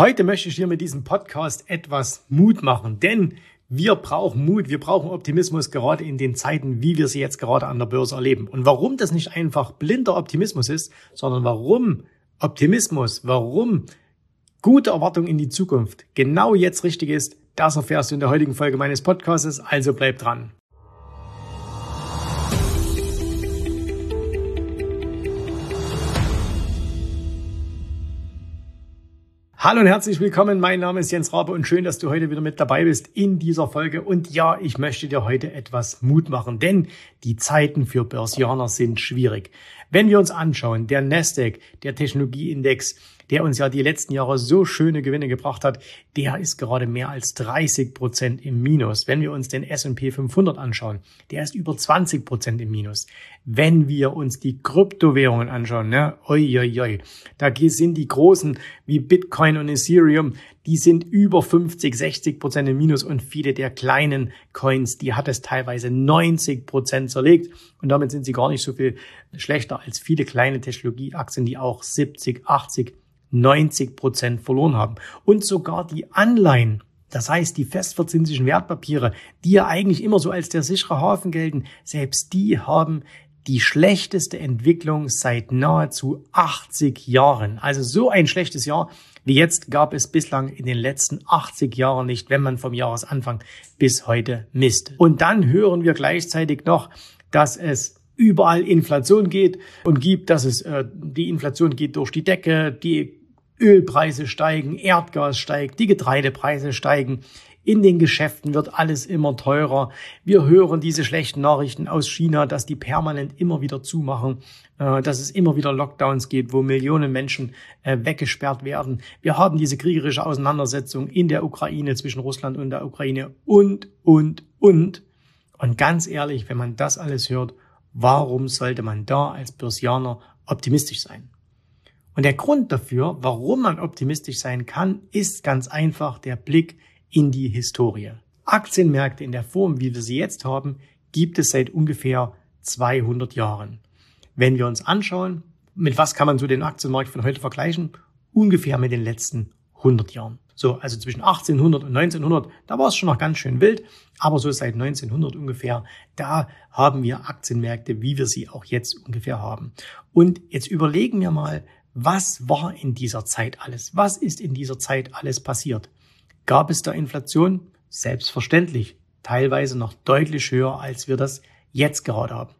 Heute möchte ich dir mit diesem Podcast etwas Mut machen, denn wir brauchen Mut, wir brauchen Optimismus gerade in den Zeiten, wie wir sie jetzt gerade an der Börse erleben. Und warum das nicht einfach blinder Optimismus ist, sondern warum Optimismus, warum gute Erwartung in die Zukunft genau jetzt richtig ist, das erfährst du in der heutigen Folge meines Podcasts, also bleib dran. Hallo und herzlich willkommen. Mein Name ist Jens Rabe und schön, dass du heute wieder mit dabei bist in dieser Folge. Und ja, ich möchte dir heute etwas Mut machen, denn die Zeiten für Börsianer sind schwierig. Wenn wir uns anschauen, der Nasdaq, der Technologieindex, der uns ja die letzten Jahre so schöne Gewinne gebracht hat, der ist gerade mehr als 30 Prozent im Minus. Wenn wir uns den S&P 500 anschauen, der ist über 20 Prozent im Minus. Wenn wir uns die Kryptowährungen anschauen, ne, oi, oi, oi, da sind die großen wie Bitcoin und Ethereum, die sind über 50, 60 Prozent im Minus und viele der kleinen Coins, die hat es teilweise 90 Prozent zerlegt und damit sind sie gar nicht so viel schlechter als viele kleine Technologieaktien, die auch 70, 80 90 Prozent verloren haben. Und sogar die Anleihen, das heißt die festverzinslichen Wertpapiere, die ja eigentlich immer so als der sichere Hafen gelten, selbst die haben die schlechteste Entwicklung seit nahezu 80 Jahren. Also so ein schlechtes Jahr wie jetzt gab es bislang in den letzten 80 Jahren nicht, wenn man vom Jahresanfang bis heute misst. Und dann hören wir gleichzeitig noch, dass es überall Inflation geht und gibt, dass es äh, die Inflation geht durch die Decke, die Ölpreise steigen, Erdgas steigt, die Getreidepreise steigen. In den Geschäften wird alles immer teurer. Wir hören diese schlechten Nachrichten aus China, dass die permanent immer wieder zumachen, äh, dass es immer wieder Lockdowns gibt, wo Millionen Menschen äh, weggesperrt werden. Wir haben diese kriegerische Auseinandersetzung in der Ukraine zwischen Russland und der Ukraine und, und, und. Und ganz ehrlich, wenn man das alles hört, warum sollte man da als Börsianer optimistisch sein? Und der Grund dafür, warum man optimistisch sein kann, ist ganz einfach der Blick in die Historie. Aktienmärkte in der Form, wie wir sie jetzt haben, gibt es seit ungefähr 200 Jahren. Wenn wir uns anschauen, mit was kann man so den Aktienmarkt von heute vergleichen? Ungefähr mit den letzten 100 Jahren. So, also zwischen 1800 und 1900, da war es schon noch ganz schön wild, aber so seit 1900 ungefähr, da haben wir Aktienmärkte, wie wir sie auch jetzt ungefähr haben. Und jetzt überlegen wir mal, was war in dieser Zeit alles? Was ist in dieser Zeit alles passiert? Gab es da Inflation? Selbstverständlich. Teilweise noch deutlich höher, als wir das jetzt gerade haben.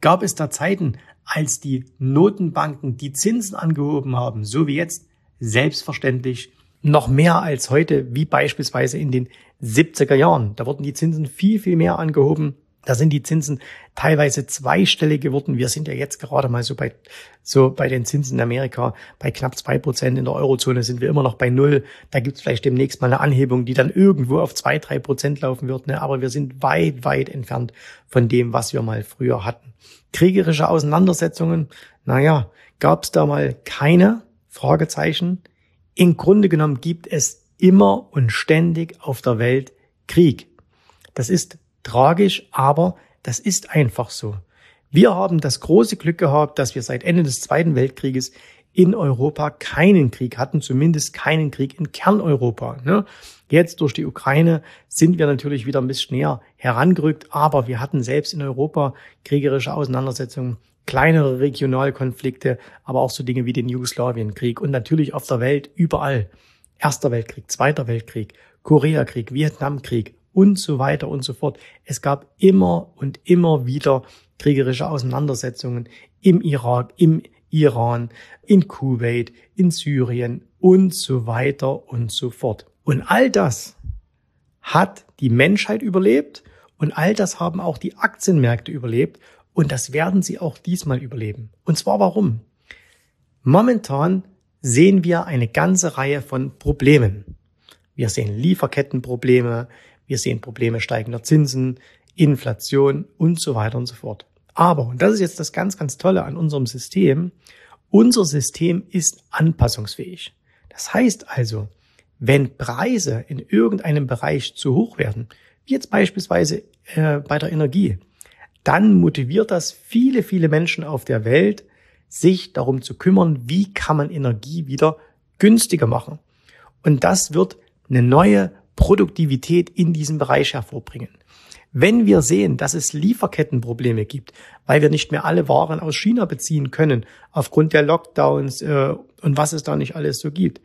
Gab es da Zeiten, als die Notenbanken die Zinsen angehoben haben, so wie jetzt? Selbstverständlich noch mehr als heute, wie beispielsweise in den 70er Jahren. Da wurden die Zinsen viel, viel mehr angehoben da sind die Zinsen teilweise zweistellig geworden. Wir sind ja jetzt gerade mal so bei, so bei den Zinsen in Amerika bei knapp zwei Prozent. In der Eurozone sind wir immer noch bei null. Da gibt es vielleicht demnächst mal eine Anhebung, die dann irgendwo auf zwei, drei Prozent laufen wird. Ne? Aber wir sind weit, weit entfernt von dem, was wir mal früher hatten. Kriegerische Auseinandersetzungen, naja, gab es da mal keine Fragezeichen. Im Grunde genommen gibt es immer und ständig auf der Welt Krieg. Das ist tragisch, aber das ist einfach so. Wir haben das große Glück gehabt, dass wir seit Ende des Zweiten Weltkrieges in Europa keinen Krieg hatten, zumindest keinen Krieg in Kerneuropa. Ne? Jetzt durch die Ukraine sind wir natürlich wieder ein bisschen näher herangerückt, aber wir hatten selbst in Europa kriegerische Auseinandersetzungen, kleinere Regionalkonflikte, aber auch so Dinge wie den Jugoslawienkrieg und natürlich auf der Welt überall. Erster Weltkrieg, Zweiter Weltkrieg, Koreakrieg, Vietnamkrieg, und so weiter und so fort. Es gab immer und immer wieder kriegerische Auseinandersetzungen im Irak, im Iran, in Kuwait, in Syrien und so weiter und so fort. Und all das hat die Menschheit überlebt und all das haben auch die Aktienmärkte überlebt und das werden sie auch diesmal überleben. Und zwar warum? Momentan sehen wir eine ganze Reihe von Problemen. Wir sehen Lieferkettenprobleme, wir sehen Probleme steigender Zinsen, Inflation und so weiter und so fort. Aber, und das ist jetzt das ganz, ganz Tolle an unserem System, unser System ist anpassungsfähig. Das heißt also, wenn Preise in irgendeinem Bereich zu hoch werden, wie jetzt beispielsweise äh, bei der Energie, dann motiviert das viele, viele Menschen auf der Welt, sich darum zu kümmern, wie kann man Energie wieder günstiger machen. Und das wird eine neue Produktivität in diesem Bereich hervorbringen. Wenn wir sehen, dass es Lieferkettenprobleme gibt, weil wir nicht mehr alle Waren aus China beziehen können, aufgrund der Lockdowns äh, und was es da nicht alles so gibt,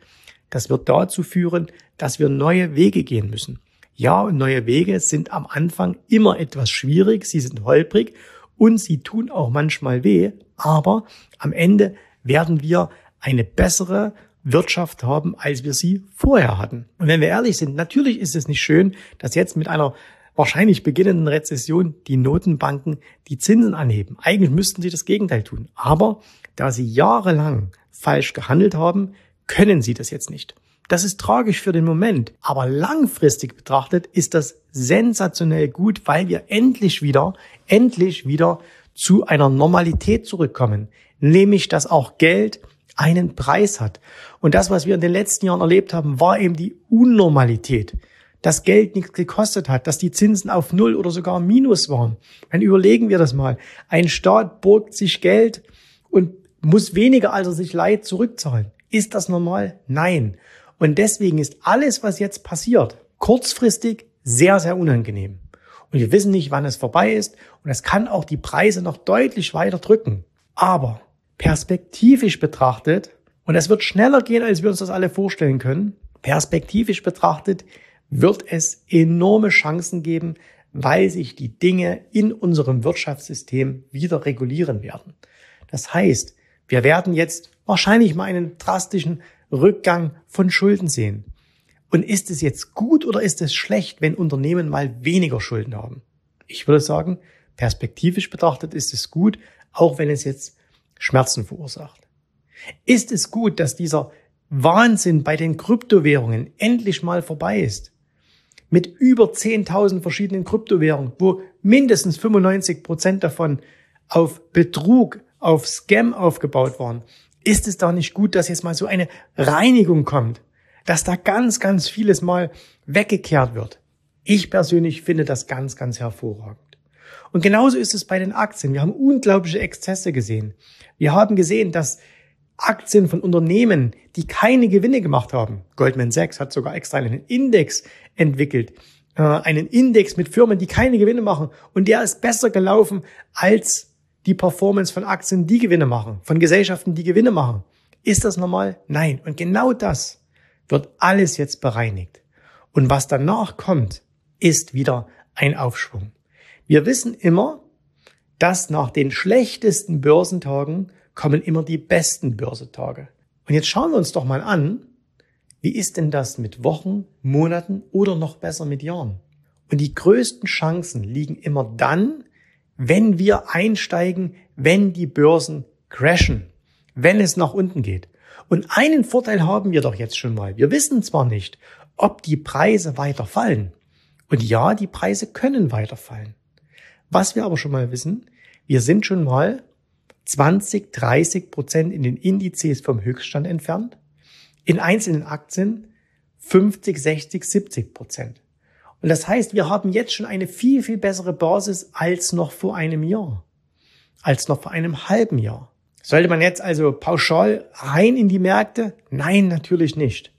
das wird dazu führen, dass wir neue Wege gehen müssen. Ja, und neue Wege sind am Anfang immer etwas schwierig, sie sind holprig und sie tun auch manchmal weh, aber am Ende werden wir eine bessere Wirtschaft haben, als wir sie vorher hatten. Und wenn wir ehrlich sind, natürlich ist es nicht schön, dass jetzt mit einer wahrscheinlich beginnenden Rezession die Notenbanken die Zinsen anheben. Eigentlich müssten sie das Gegenteil tun. Aber da sie jahrelang falsch gehandelt haben, können sie das jetzt nicht. Das ist tragisch für den Moment, aber langfristig betrachtet ist das sensationell gut, weil wir endlich wieder, endlich wieder zu einer Normalität zurückkommen, nämlich dass auch Geld einen Preis hat. Und das, was wir in den letzten Jahren erlebt haben, war eben die Unnormalität dass Geld nichts gekostet hat, dass die Zinsen auf Null oder sogar Minus waren. Dann überlegen wir das mal. Ein Staat borgt sich Geld und muss weniger als er sich leiht zurückzahlen. Ist das normal? Nein. Und deswegen ist alles, was jetzt passiert, kurzfristig sehr, sehr unangenehm. Und wir wissen nicht, wann es vorbei ist. Und es kann auch die Preise noch deutlich weiter drücken. Aber perspektivisch betrachtet, und es wird schneller gehen, als wir uns das alle vorstellen können, perspektivisch betrachtet wird es enorme Chancen geben, weil sich die Dinge in unserem Wirtschaftssystem wieder regulieren werden. Das heißt, wir werden jetzt wahrscheinlich mal einen drastischen Rückgang von Schulden sehen. Und ist es jetzt gut oder ist es schlecht, wenn Unternehmen mal weniger Schulden haben? Ich würde sagen, perspektivisch betrachtet ist es gut, auch wenn es jetzt Schmerzen verursacht. Ist es gut, dass dieser Wahnsinn bei den Kryptowährungen endlich mal vorbei ist? mit über 10.000 verschiedenen Kryptowährungen, wo mindestens 95 Prozent davon auf Betrug, auf Scam aufgebaut waren. Ist es da nicht gut, dass jetzt mal so eine Reinigung kommt? Dass da ganz, ganz vieles mal weggekehrt wird? Ich persönlich finde das ganz, ganz hervorragend. Und genauso ist es bei den Aktien. Wir haben unglaubliche Exzesse gesehen. Wir haben gesehen, dass Aktien von Unternehmen, die keine Gewinne gemacht haben. Goldman Sachs hat sogar extra einen Index entwickelt, äh, einen Index mit Firmen, die keine Gewinne machen und der ist besser gelaufen als die Performance von Aktien, die Gewinne machen, von Gesellschaften, die Gewinne machen. Ist das normal? Nein. Und genau das wird alles jetzt bereinigt. Und was danach kommt, ist wieder ein Aufschwung. Wir wissen immer, dass nach den schlechtesten Börsentagen kommen immer die besten Börsetage. Und jetzt schauen wir uns doch mal an, wie ist denn das mit Wochen, Monaten oder noch besser mit Jahren? Und die größten Chancen liegen immer dann, wenn wir einsteigen, wenn die Börsen crashen, wenn es nach unten geht. Und einen Vorteil haben wir doch jetzt schon mal. Wir wissen zwar nicht, ob die Preise weiter fallen. Und ja, die Preise können weiterfallen. Was wir aber schon mal wissen, wir sind schon mal 20, 30 Prozent in den Indizes vom Höchststand entfernt, in einzelnen Aktien 50, 60, 70 Prozent. Und das heißt, wir haben jetzt schon eine viel, viel bessere Basis als noch vor einem Jahr, als noch vor einem halben Jahr. Sollte man jetzt also pauschal rein in die Märkte? Nein, natürlich nicht.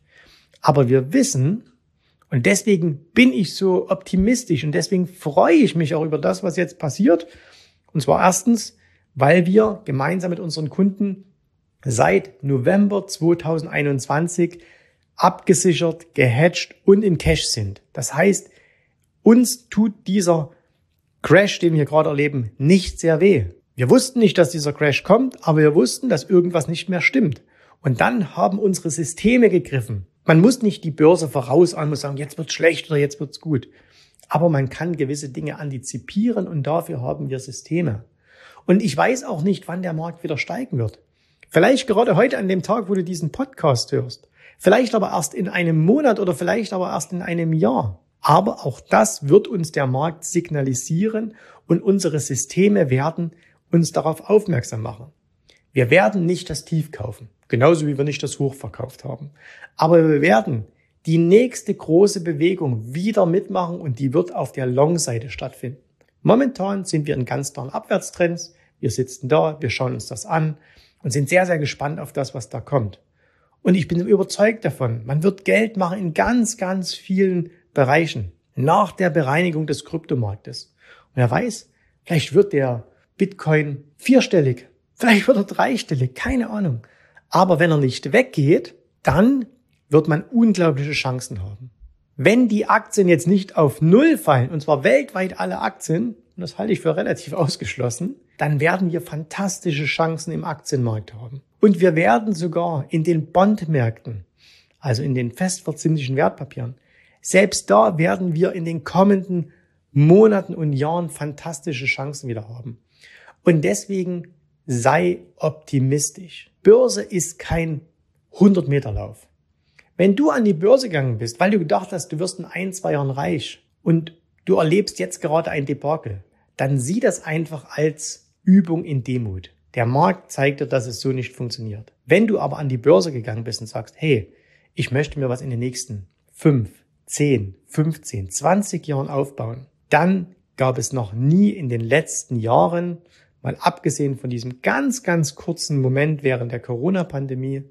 Aber wir wissen, und deswegen bin ich so optimistisch und deswegen freue ich mich auch über das, was jetzt passiert. Und zwar erstens, weil wir gemeinsam mit unseren Kunden seit November 2021 abgesichert, gehatcht und in Cash sind. Das heißt, uns tut dieser Crash, den wir gerade erleben, nicht sehr weh. Wir wussten nicht, dass dieser Crash kommt, aber wir wussten, dass irgendwas nicht mehr stimmt. Und dann haben unsere Systeme gegriffen. Man muss nicht die Börse vorausahnen, muss sagen, jetzt wird's schlecht oder jetzt wird's gut. Aber man kann gewisse Dinge antizipieren und dafür haben wir Systeme. Und ich weiß auch nicht, wann der Markt wieder steigen wird. Vielleicht gerade heute an dem Tag, wo du diesen Podcast hörst. Vielleicht aber erst in einem Monat oder vielleicht aber erst in einem Jahr. Aber auch das wird uns der Markt signalisieren und unsere Systeme werden uns darauf aufmerksam machen. Wir werden nicht das Tief kaufen, genauso wie wir nicht das Hoch verkauft haben. Aber wir werden die nächste große Bewegung wieder mitmachen und die wird auf der Long-Seite stattfinden. Momentan sind wir in ganz klaren Abwärtstrends. Wir sitzen da, wir schauen uns das an und sind sehr, sehr gespannt auf das, was da kommt. Und ich bin überzeugt davon, man wird Geld machen in ganz, ganz vielen Bereichen nach der Bereinigung des Kryptomarktes. Und wer weiß, vielleicht wird der Bitcoin vierstellig, vielleicht wird er dreistellig, keine Ahnung. Aber wenn er nicht weggeht, dann wird man unglaubliche Chancen haben. Wenn die Aktien jetzt nicht auf Null fallen, und zwar weltweit alle Aktien, und das halte ich für relativ ausgeschlossen, dann werden wir fantastische Chancen im Aktienmarkt haben. Und wir werden sogar in den Bondmärkten, also in den festverzinslichen Wertpapieren, selbst da werden wir in den kommenden Monaten und Jahren fantastische Chancen wieder haben. Und deswegen sei optimistisch. Börse ist kein 100 Meter Lauf. Wenn du an die Börse gegangen bist, weil du gedacht hast, du wirst in ein, zwei Jahren reich und du erlebst jetzt gerade ein Debakel, dann sieh das einfach als Übung in Demut. Der Markt zeigt dir, dass es so nicht funktioniert. Wenn du aber an die Börse gegangen bist und sagst, hey, ich möchte mir was in den nächsten fünf, zehn, 15, 20 Jahren aufbauen, dann gab es noch nie in den letzten Jahren, mal abgesehen von diesem ganz, ganz kurzen Moment während der Corona-Pandemie,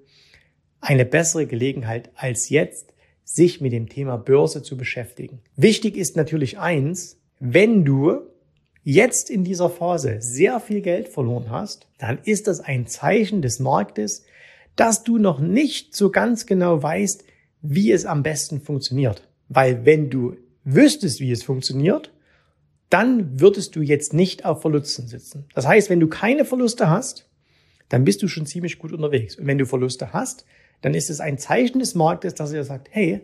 eine bessere Gelegenheit als jetzt, sich mit dem Thema Börse zu beschäftigen. Wichtig ist natürlich eins, wenn du jetzt in dieser Phase sehr viel Geld verloren hast, dann ist das ein Zeichen des Marktes, dass du noch nicht so ganz genau weißt, wie es am besten funktioniert. Weil wenn du wüsstest, wie es funktioniert, dann würdest du jetzt nicht auf Verlusten sitzen. Das heißt, wenn du keine Verluste hast, dann bist du schon ziemlich gut unterwegs. Und wenn du Verluste hast, dann ist es ein Zeichen des Marktes, dass er sagt, hey,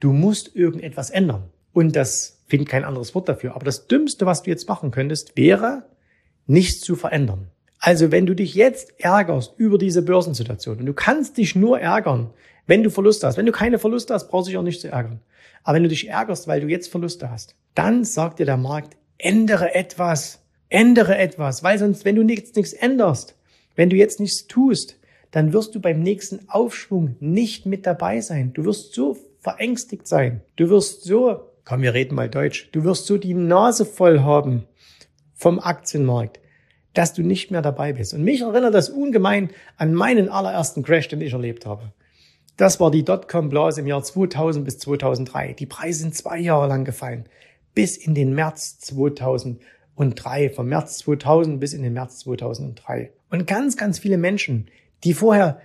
du musst irgendetwas ändern. Und das finde kein anderes Wort dafür. Aber das Dümmste, was du jetzt machen könntest, wäre, nichts zu verändern. Also wenn du dich jetzt ärgerst über diese Börsensituation und du kannst dich nur ärgern, wenn du Verluste hast. Wenn du keine Verluste hast, brauchst du dich auch nicht zu ärgern. Aber wenn du dich ärgerst, weil du jetzt Verluste hast, dann sagt dir der Markt, ändere etwas, ändere etwas, weil sonst, wenn du nichts, nichts änderst, wenn du jetzt nichts tust, dann wirst du beim nächsten Aufschwung nicht mit dabei sein. Du wirst so verängstigt sein. Du wirst so, komm, wir reden mal Deutsch, du wirst so die Nase voll haben vom Aktienmarkt, dass du nicht mehr dabei bist. Und mich erinnert das ungemein an meinen allerersten Crash, den ich erlebt habe. Das war die Dotcom-Blase im Jahr 2000 bis 2003. Die Preise sind zwei Jahre lang gefallen. Bis in den März 2003. Vom März 2000 bis in den März 2003. Und ganz, ganz viele Menschen, die vorher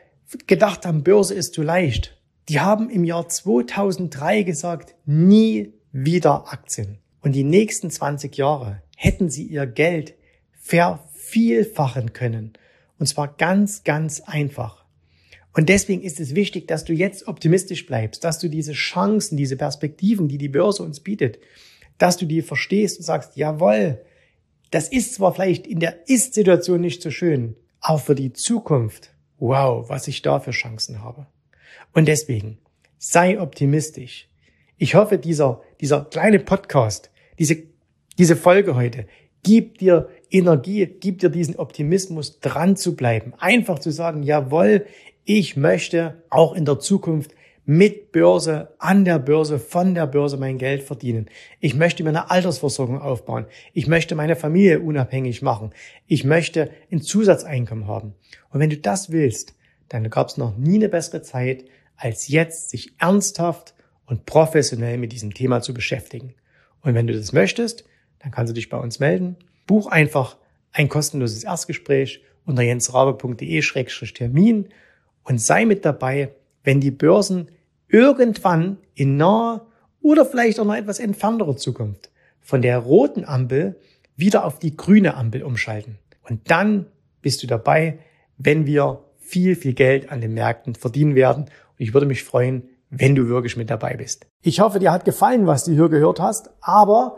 gedacht haben, Börse ist zu leicht, die haben im Jahr 2003 gesagt, nie wieder Aktien. Und die nächsten 20 Jahre hätten sie ihr Geld vervielfachen können. Und zwar ganz, ganz einfach. Und deswegen ist es wichtig, dass du jetzt optimistisch bleibst, dass du diese Chancen, diese Perspektiven, die die Börse uns bietet, dass du die verstehst und sagst, jawohl, das ist zwar vielleicht in der Ist-Situation nicht so schön, aber für die Zukunft wow, was ich da für Chancen habe. Und deswegen, sei optimistisch. Ich hoffe, dieser, dieser kleine Podcast, diese, diese Folge heute, gibt dir Energie, gibt dir diesen Optimismus, dran zu bleiben. Einfach zu sagen, jawohl, ich möchte auch in der Zukunft mit Börse, an der Börse, von der Börse mein Geld verdienen. Ich möchte mir eine Altersversorgung aufbauen. Ich möchte meine Familie unabhängig machen. Ich möchte ein Zusatzeinkommen haben. Und wenn du das willst, dann gab es noch nie eine bessere Zeit, als jetzt sich ernsthaft und professionell mit diesem Thema zu beschäftigen. Und wenn du das möchtest, dann kannst du dich bei uns melden. Buch einfach ein kostenloses Erstgespräch unter jensrabe.de-termin und sei mit dabei, wenn die Börsen irgendwann in naher oder vielleicht auch noch etwas entfernterer Zukunft von der roten Ampel wieder auf die grüne Ampel umschalten. Und dann bist du dabei, wenn wir viel, viel Geld an den Märkten verdienen werden. Und ich würde mich freuen, wenn du wirklich mit dabei bist. Ich hoffe, dir hat gefallen, was du hier gehört hast, aber